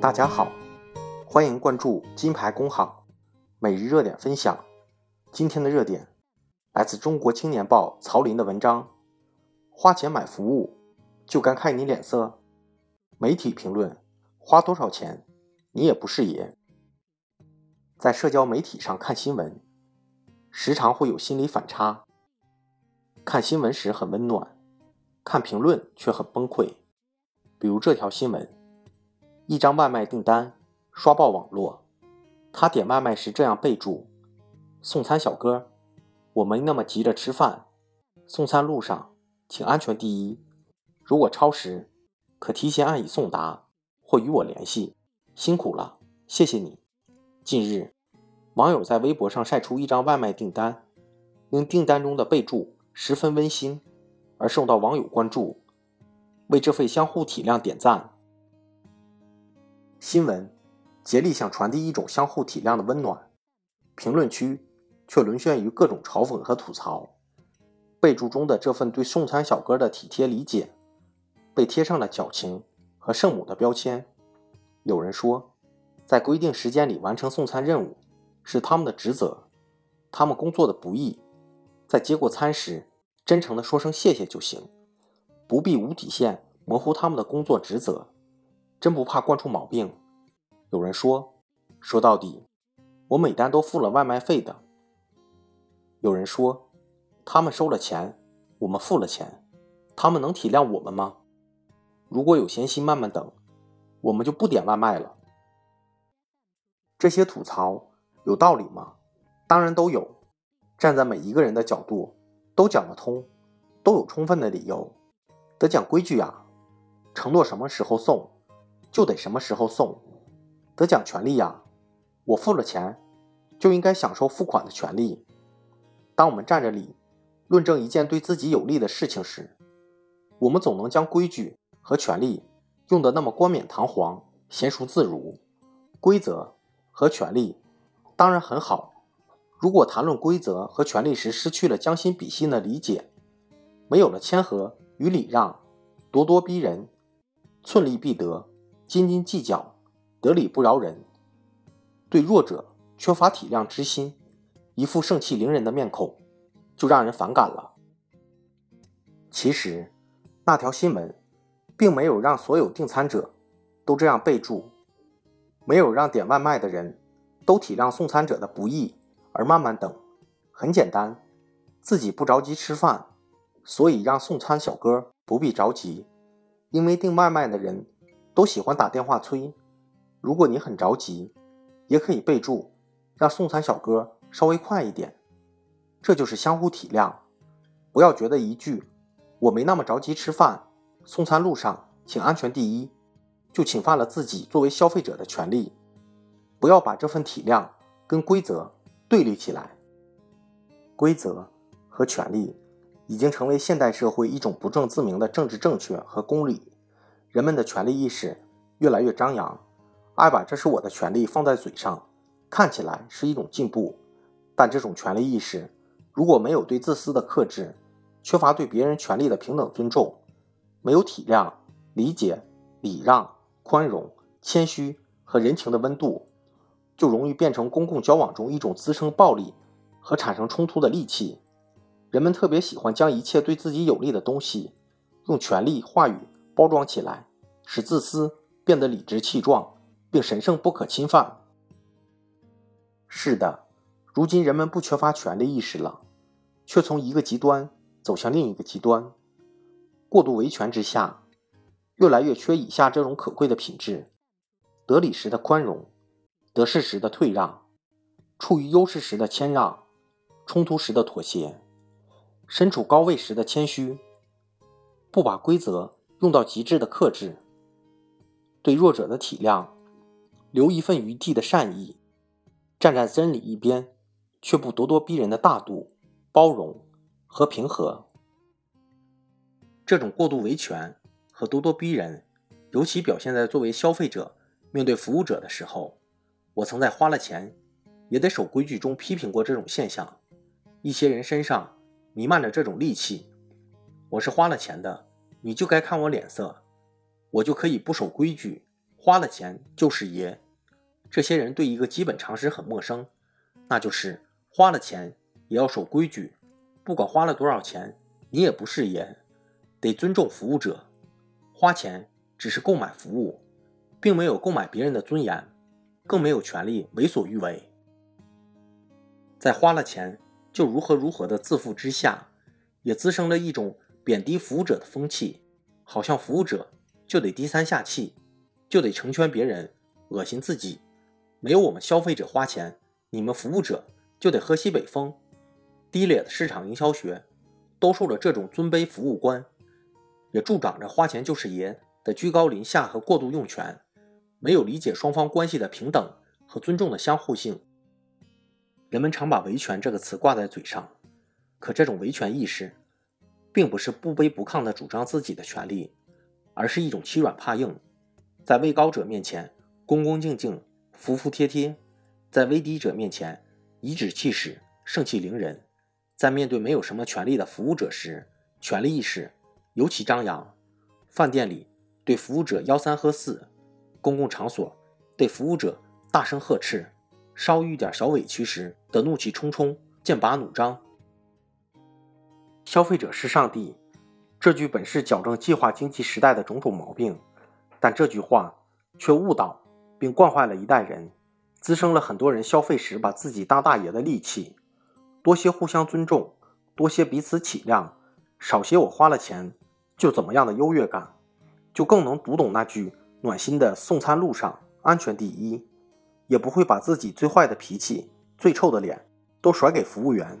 大家好，欢迎关注金牌工行每日热点分享。今天的热点来自中国青年报曹林的文章：花钱买服务就该看你脸色。媒体评论：花多少钱你也不是爷。在社交媒体上看新闻，时常会有心理反差。看新闻时很温暖，看评论却很崩溃。比如这条新闻：一张外卖订单刷爆网络。他点外卖时这样备注：“送餐小哥，我没那么急着吃饭，送餐路上请安全第一。如果超时，可提前按已送达或与我联系。辛苦了，谢谢你。”近日，网友在微博上晒出一张外卖订单，因订单中的备注。十分温馨，而受到网友关注，为这份相互体谅点赞。新闻竭力想传递一种相互体谅的温暖，评论区却沦陷于各种嘲讽和吐槽。备注中的这份对送餐小哥的体贴理解，被贴上了矫情和圣母的标签。有人说，在规定时间里完成送餐任务是他们的职责，他们工作的不易，在接过餐时。真诚地说声谢谢就行，不必无底线模糊他们的工作职责。真不怕惯出毛病。有人说，说到底，我每单都付了外卖费的。有人说，他们收了钱，我们付了钱，他们能体谅我们吗？如果有闲心慢慢等，我们就不点外卖了。这些吐槽有道理吗？当然都有。站在每一个人的角度。都讲得通，都有充分的理由，得讲规矩呀。承诺什么时候送，就得什么时候送。得讲权利呀，我付了钱，就应该享受付款的权利。当我们站着理，论证一件对自己有利的事情时，我们总能将规矩和权利用得那么冠冕堂皇、娴熟自如。规则和权利当然很好。如果谈论规则和权利时失去了将心比心的理解，没有了谦和与礼让，咄咄逼人，寸利必得，斤斤计较，得理不饶人，对弱者缺乏体谅之心，一副盛气凌人的面孔，就让人反感了。其实，那条新闻并没有让所有订餐者都这样备注，没有让点外卖的人都体谅送餐者的不易。而慢慢等，很简单，自己不着急吃饭，所以让送餐小哥不必着急。因为订外卖的人都喜欢打电话催。如果你很着急，也可以备注，让送餐小哥稍微快一点。这就是相互体谅。不要觉得一句“我没那么着急吃饭，送餐路上请安全第一”，就侵犯了自己作为消费者的权利。不要把这份体谅跟规则。对立起来，规则和权利已经成为现代社会一种不证自明的政治正确和公理。人们的权利意识越来越张扬，爱把“这是我的权利”放在嘴上，看起来是一种进步。但这种权利意识如果没有对自私的克制，缺乏对别人权利的平等尊重，没有体谅、理解、礼让、宽容、谦虚和人情的温度。就容易变成公共交往中一种滋生暴力和产生冲突的利器。人们特别喜欢将一切对自己有利的东西用权力话语包装起来，使自私变得理直气壮，并神圣不可侵犯。是的，如今人们不缺乏权利意识了，却从一个极端走向另一个极端。过度维权之下，越来越缺以下这种可贵的品质：得理时的宽容。得势时的退让，处于优势时的谦让，冲突时的妥协，身处高位时的谦虚，不把规则用到极致的克制，对弱者的体谅，留一份余地的善意，站在真理一边却不咄咄逼人的大度、包容和平和。这种过度维权和咄咄逼人，尤其表现在作为消费者面对服务者的时候。我曾在花了钱也得守规矩中批评过这种现象，一些人身上弥漫着这种戾气。我是花了钱的，你就该看我脸色，我就可以不守规矩，花了钱就是爷。这些人对一个基本常识很陌生，那就是花了钱也要守规矩，不管花了多少钱，你也不是爷，得尊重服务者。花钱只是购买服务，并没有购买别人的尊严，更没有权利为所欲为。在花了钱就如何如何的自负之下，也滋生了一种贬低服务者的风气，好像服务者就得低三下气，就得成全别人，恶心自己。没有我们消费者花钱，你们服务者就得喝西北风。低劣的市场营销学，兜售着这种尊卑服务观。也助长着“花钱就是爷”的居高临下和过度用权，没有理解双方关系的平等和尊重的相互性。人们常把维权这个词挂在嘴上，可这种维权意识，并不是不卑不亢地主张自己的权利，而是一种欺软怕硬，在位高者面前恭恭敬敬、服服帖帖，在位低者面前颐指气使、盛气凌人，在面对没有什么权利的服务者时，权力意识。尤其张扬，饭店里对服务者吆三喝四，公共场所对服务者大声呵斥，稍遇点小委屈时的怒气冲冲、剑拔弩张。消费者是上帝，这句本是矫正计划经济时代的种种毛病，但这句话却误导并惯坏了一代人，滋生了很多人消费时把自己当大爷的戾气。多些互相尊重，多些彼此体谅，少些我花了钱。就怎么样的优越感，就更能读懂那句暖心的送餐路上安全第一，也不会把自己最坏的脾气、最臭的脸都甩给服务员。